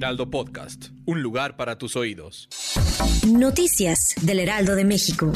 Heraldo Podcast, un lugar para tus oídos. Noticias del Heraldo de México.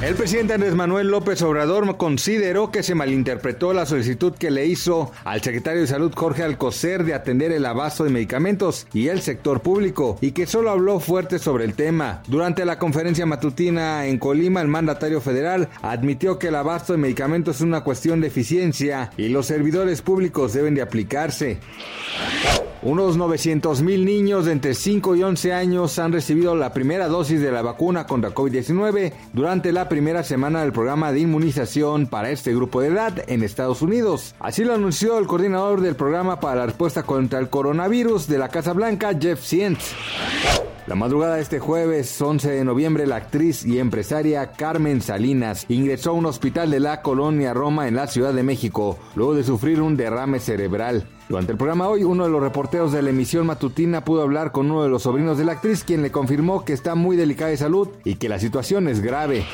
El presidente Andrés Manuel López Obrador consideró que se malinterpretó la solicitud que le hizo al secretario de Salud Jorge Alcocer de atender el abasto de medicamentos y el sector público y que solo habló fuerte sobre el tema. Durante la conferencia matutina en Colima, el mandatario federal admitió que el abasto de medicamentos es una cuestión de eficiencia y los servidores públicos deben de aplicarse. Unos 900 mil niños de entre 5 y 11 años han recibido la primera dosis de la vacuna contra COVID-19 durante la primera semana del programa de inmunización para este grupo de edad en Estados Unidos. Así lo anunció el coordinador del programa para la respuesta contra el coronavirus de la Casa Blanca, Jeff Zients. La madrugada de este jueves 11 de noviembre, la actriz y empresaria Carmen Salinas ingresó a un hospital de la colonia Roma en la Ciudad de México, luego de sufrir un derrame cerebral. Durante el programa hoy, uno de los reporteros de la emisión matutina pudo hablar con uno de los sobrinos de la actriz, quien le confirmó que está muy delicada de salud y que la situación es grave.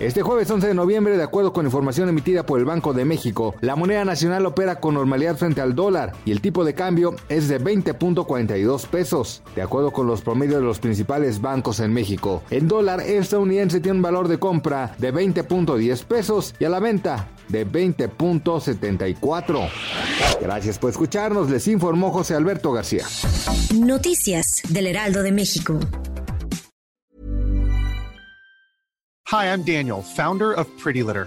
Este jueves 11 de noviembre, de acuerdo con información emitida por el Banco de México, la moneda nacional opera con normalidad frente al dólar y el tipo de cambio es de 20.42 pesos, de acuerdo con los promedios de los principales bancos en México. El dólar estadounidense tiene un valor de compra de 20.10 pesos y a la venta de 20.74. Gracias por escucharnos, les informó José Alberto García. Noticias del Heraldo de México. Hi, I'm Daniel, founder of Pretty Litter.